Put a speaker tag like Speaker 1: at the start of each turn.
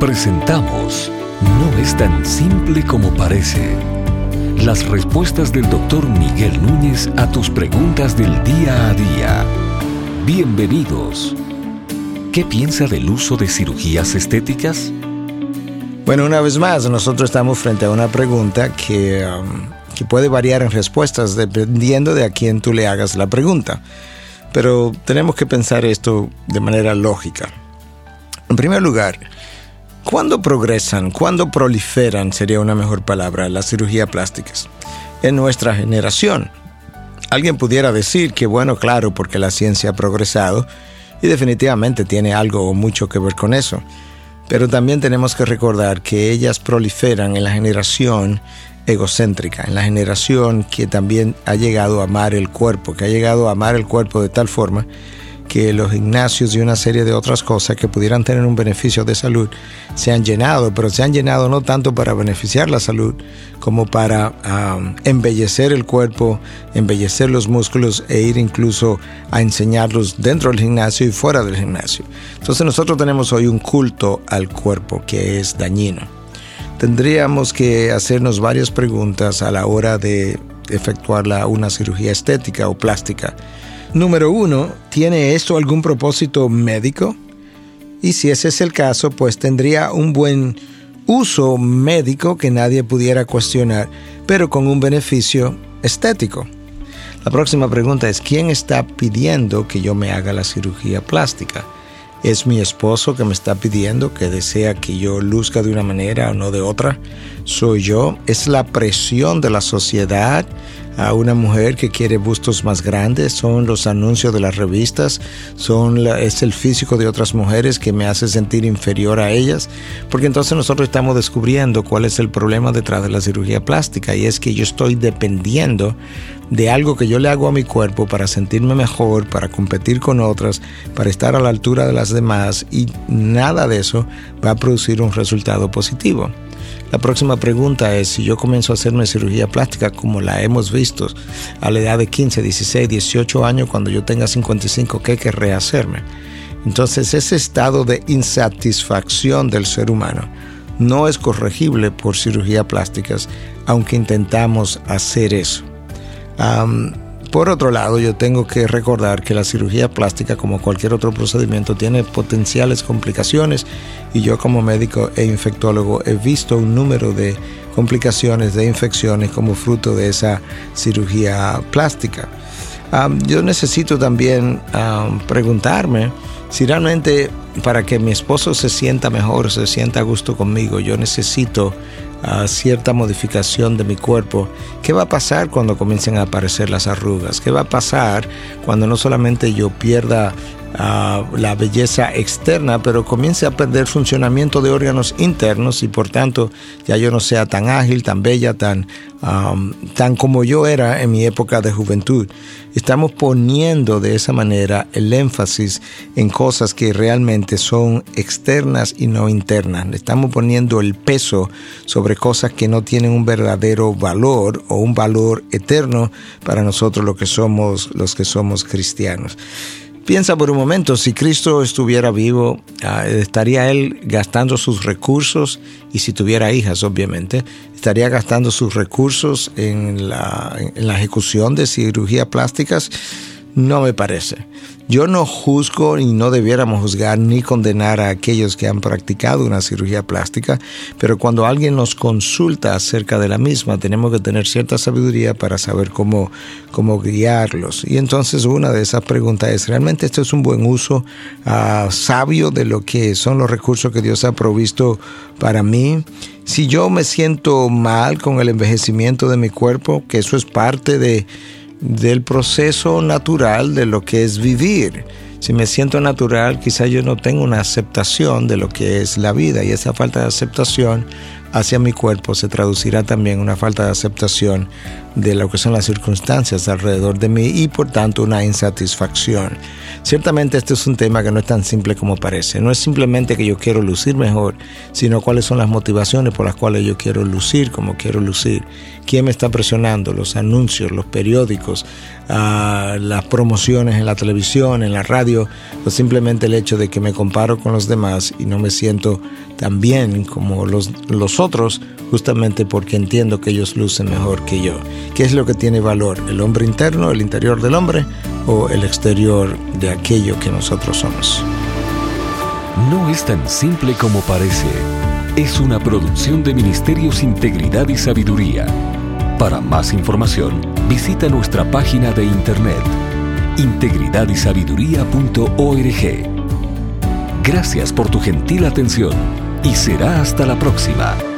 Speaker 1: Presentamos No es tan simple como parece. Las respuestas del doctor Miguel Núñez a tus preguntas del día a día. Bienvenidos. ¿Qué piensa del uso de cirugías estéticas?
Speaker 2: Bueno, una vez más, nosotros estamos frente a una pregunta que, um, que puede variar en respuestas dependiendo de a quién tú le hagas la pregunta. Pero tenemos que pensar esto de manera lógica. En primer lugar, ¿cuándo progresan, cuándo proliferan, sería una mejor palabra, las cirugías plásticas? En nuestra generación. Alguien pudiera decir que, bueno, claro, porque la ciencia ha progresado y definitivamente tiene algo o mucho que ver con eso. Pero también tenemos que recordar que ellas proliferan en la generación egocéntrica, en la generación que también ha llegado a amar el cuerpo, que ha llegado a amar el cuerpo de tal forma que los gimnasios y una serie de otras cosas que pudieran tener un beneficio de salud se han llenado, pero se han llenado no tanto para beneficiar la salud como para embellecer el cuerpo, embellecer los músculos e ir incluso a enseñarlos dentro del gimnasio y fuera del gimnasio. Entonces nosotros tenemos hoy un culto al cuerpo que es dañino. Tendríamos que hacernos varias preguntas a la hora de efectuar una cirugía estética o plástica Número uno, ¿tiene esto algún propósito médico? Y si ese es el caso, pues tendría un buen uso médico que nadie pudiera cuestionar, pero con un beneficio estético. La próxima pregunta es, ¿quién está pidiendo que yo me haga la cirugía plástica? ¿Es mi esposo que me está pidiendo que desea que yo luzca de una manera o no de otra? ¿Soy yo? ¿Es la presión de la sociedad? a una mujer que quiere bustos más grandes, son los anuncios de las revistas, son es el físico de otras mujeres que me hace sentir inferior a ellas, porque entonces nosotros estamos descubriendo cuál es el problema detrás de la cirugía plástica y es que yo estoy dependiendo de algo que yo le hago a mi cuerpo para sentirme mejor, para competir con otras, para estar a la altura de las demás y nada de eso va a producir un resultado positivo. La próxima pregunta es si yo comienzo a hacerme cirugía plástica como la hemos visto a la edad de 15, 16, 18 años, cuando yo tenga 55, ¿qué querré hacerme? Entonces ese estado de insatisfacción del ser humano no es corregible por cirugía plásticas, aunque intentamos hacer eso. Por otro lado, yo tengo que recordar que la cirugía plástica, como cualquier otro procedimiento, tiene potenciales complicaciones y yo como médico e infectólogo he visto un número de complicaciones de infecciones como fruto de esa cirugía plástica. yo necesito también preguntarme si realmente para que mi esposo se sienta mejor, se sienta a gusto conmigo, yo necesito cierta modificación de mi cuerpo, ¿qué va a pasar cuando comiencen a aparecer las arrugas? ¿Qué va a pasar cuando no solamente yo pierda la belleza externa, pero comience a perder funcionamiento de órganos internos y por tanto ya yo no sea tan ágil, tan bella, tan, tan como yo era en mi época de juventud. Estamos poniendo de esa manera el énfasis en cosas que realmente son externas y no internas. Estamos poniendo el peso sobre cosas que no tienen un verdadero valor o un valor eterno para nosotros los que somos, los que somos cristianos. Piensa por un momento, si Cristo estuviera vivo, ah, estaría él gastando sus recursos, y si tuviera hijas, obviamente, estaría gastando sus recursos en la, en la ejecución de cirugías plásticas. No me parece. Yo no juzgo y no debiéramos juzgar ni condenar a aquellos que han practicado una cirugía plástica, pero cuando alguien nos consulta acerca de la misma, tenemos que tener cierta sabiduría para saber cómo, cómo guiarlos. Y entonces una de esas preguntas es, ¿realmente esto es un buen uso ah, sabio de lo que son los recursos que Dios ha provisto para mí? Si yo me siento mal con el envejecimiento de mi cuerpo, que eso es parte de del proceso natural de lo que es vivir. Si me siento natural, quizá yo no tengo una aceptación de lo que es la vida y esa falta de aceptación hacia mi cuerpo se traducirá también una falta de aceptación de lo que son las circunstancias alrededor de mí y por tanto una insatisfacción. Ciertamente este es un tema que no es tan simple como parece. No es simplemente que yo quiero lucir mejor, sino cuáles son las motivaciones por las cuales yo quiero lucir como quiero lucir. ¿Quién me está presionando? Los anuncios, los periódicos, uh, las promociones en la televisión, en la radio, o simplemente el hecho de que me comparo con los demás y no me siento tan bien como los, los justamente porque entiendo que ellos lucen mejor que yo. ¿Qué es lo que tiene valor? ¿El hombre interno, el interior del hombre o el exterior de aquello que nosotros somos?
Speaker 1: No es tan simple como parece. Es una producción de Ministerios Integridad y Sabiduría. Para más información, visita nuestra página de internet integridadysabiduría.org. Gracias por tu gentil atención y será hasta la próxima.